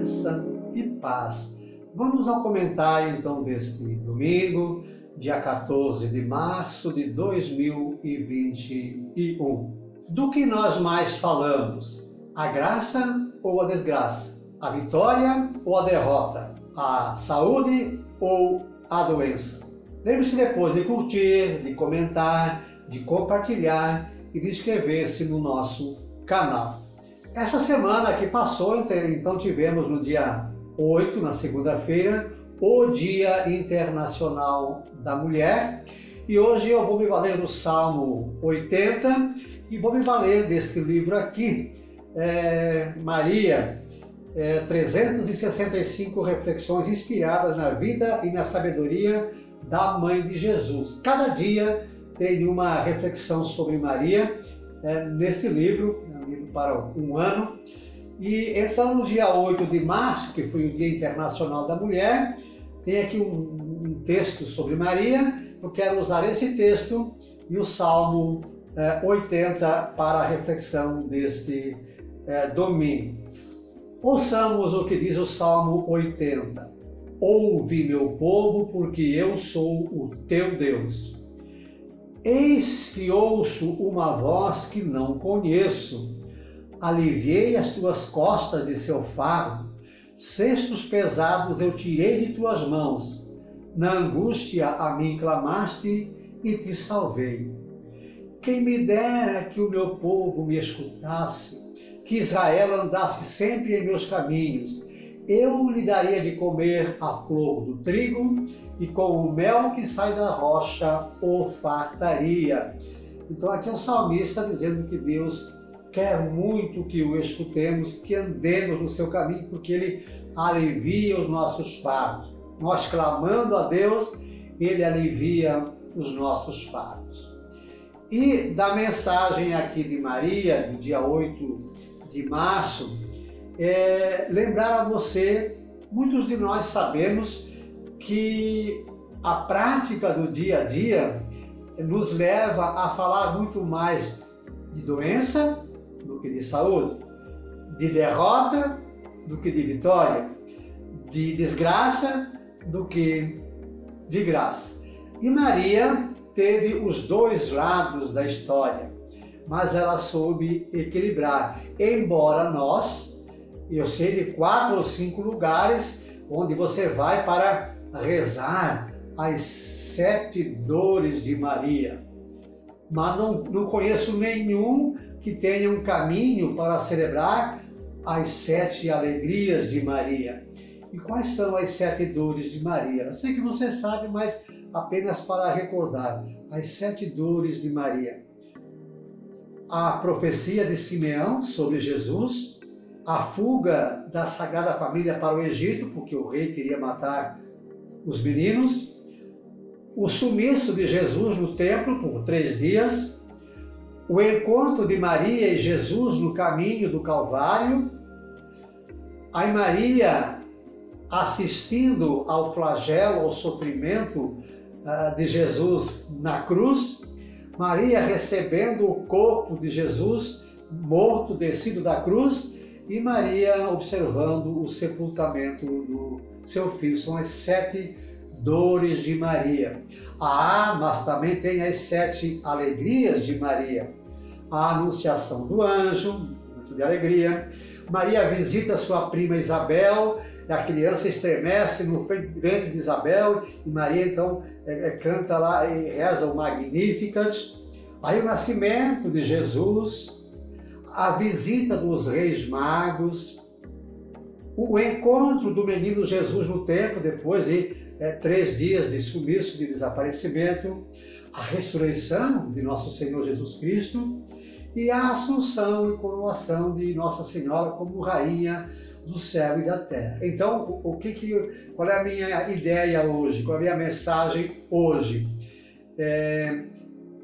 graça e paz. Vamos ao comentário então deste domingo, dia 14 de março de 2021. Do que nós mais falamos? A graça ou a desgraça? A vitória ou a derrota? A saúde ou a doença? Lembre-se depois de curtir, de comentar, de compartilhar e de inscrever-se no nosso canal. Essa semana que passou, então tivemos no dia 8, na segunda-feira, o Dia Internacional da Mulher. E hoje eu vou me valer do Salmo 80 e vou me valer deste livro aqui, é, Maria, é, 365 reflexões inspiradas na vida e na sabedoria da Mãe de Jesus. Cada dia tem uma reflexão sobre Maria é, um livro para um ano. E então, no dia 8 de março, que foi o Dia Internacional da Mulher, tem aqui um, um texto sobre Maria. Eu quero usar esse texto e o Salmo é, 80 para a reflexão deste é, domingo. Ouçamos o que diz o Salmo 80. Ouve, meu povo, porque eu sou o teu Deus. Eis que ouço uma voz que não conheço. Aliviei as tuas costas de seu fardo, cestos pesados eu tirei de tuas mãos. Na angústia a mim clamaste e te salvei. Quem me dera que o meu povo me escutasse, que Israel andasse sempre em meus caminhos eu lhe daria de comer a flor do trigo e com o mel que sai da rocha o fartaria. Então aqui é o salmista dizendo que Deus quer muito que o escutemos, que andemos no seu caminho, porque ele alivia os nossos fardos. Nós clamando a Deus, ele alivia os nossos fardos. E da mensagem aqui de Maria, do dia 8 de março, é, lembrar a você, muitos de nós sabemos que a prática do dia a dia nos leva a falar muito mais de doença do que de saúde, de derrota do que de vitória, de desgraça do que de graça. E Maria teve os dois lados da história, mas ela soube equilibrar, embora nós eu sei de quatro ou cinco lugares onde você vai para rezar as sete dores de Maria. Mas não, não conheço nenhum que tenha um caminho para celebrar as sete alegrias de Maria. E quais são as sete dores de Maria? Eu sei que você sabe, mas apenas para recordar: as sete dores de Maria. A profecia de Simeão sobre Jesus, a fuga da Sagrada Família para o Egito, porque o rei queria matar os meninos, o sumiço de Jesus no templo por três dias, o encontro de Maria e Jesus no caminho do Calvário, a Maria assistindo ao flagelo, ao sofrimento uh, de Jesus na cruz, Maria recebendo o corpo de Jesus morto, descido da cruz, e Maria observando o sepultamento do seu filho. São as sete dores de Maria. Ah, mas também tem as sete alegrias de Maria. A anunciação do anjo, muito de alegria. Maria visita sua prima Isabel, a criança estremece no ventre de Isabel, e Maria então é, é, canta lá e reza o Magnificat. Aí o nascimento de Jesus, a visita dos reis magos, o encontro do menino Jesus no templo, depois de é, três dias de sumiço, de desaparecimento, a ressurreição de nosso Senhor Jesus Cristo e a assunção e coroação de Nossa Senhora como rainha do céu e da terra. Então, o, que, que qual é a minha ideia hoje? Qual é a minha mensagem hoje? É,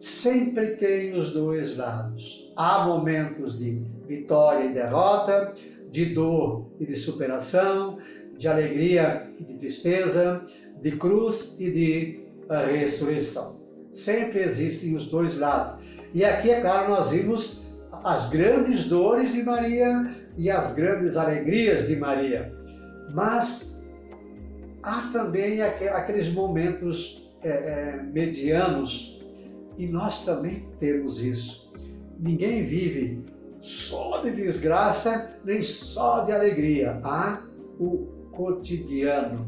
sempre tem os dois lados. Há momentos de vitória e derrota, de dor e de superação, de alegria e de tristeza, de cruz e de eh, ressurreição. Sempre existem os dois lados. E aqui, é claro, nós vimos as grandes dores de Maria e as grandes alegrias de Maria. Mas há também aqueles momentos é, é, medianos e nós também temos isso. Ninguém vive só de desgraça nem só de alegria. Há o cotidiano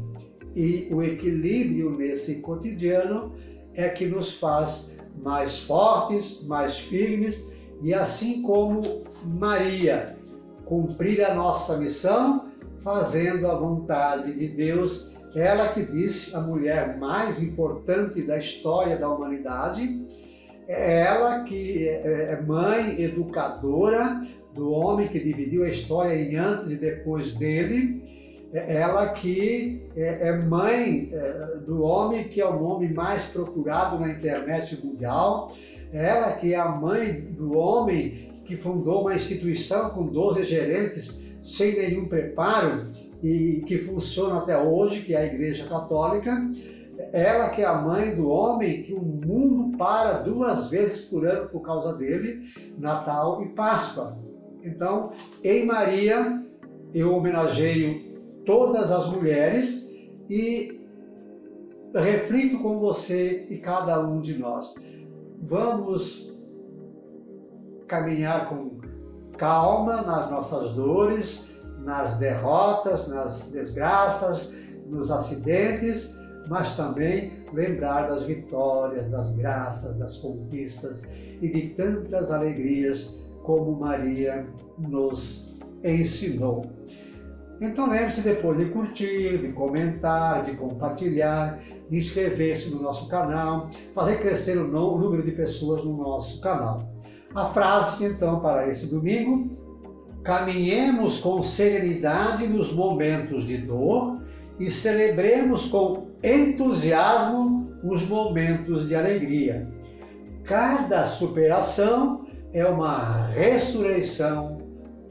e o equilíbrio nesse cotidiano é que nos faz mais fortes, mais firmes e assim como Maria cumprir a nossa missão fazendo a vontade de Deus, ela que disse a mulher mais importante da história da humanidade, é ela que é, é mãe educadora do homem que dividiu a história em antes e depois dele, é ela que é, é mãe é, do homem que é o homem mais procurado na internet mundial, ela que é a mãe do homem que fundou uma instituição com 12 gerentes sem nenhum preparo e que funciona até hoje, que é a Igreja Católica. Ela que é a mãe do homem que o mundo para duas vezes por ano por causa dele, Natal e Páscoa. Então, em Maria, eu homenageio todas as mulheres e reflito com você e cada um de nós. Vamos caminhar com calma nas nossas dores, nas derrotas, nas desgraças, nos acidentes, mas também lembrar das vitórias, das graças, das conquistas e de tantas alegrias como Maria nos ensinou. Então lembre-se depois de curtir, de comentar, de compartilhar, de inscrever-se no nosso canal, fazer crescer o número de pessoas no nosso canal. A frase então para esse domingo: caminhemos com serenidade nos momentos de dor e celebremos com entusiasmo os momentos de alegria. Cada superação é uma ressurreição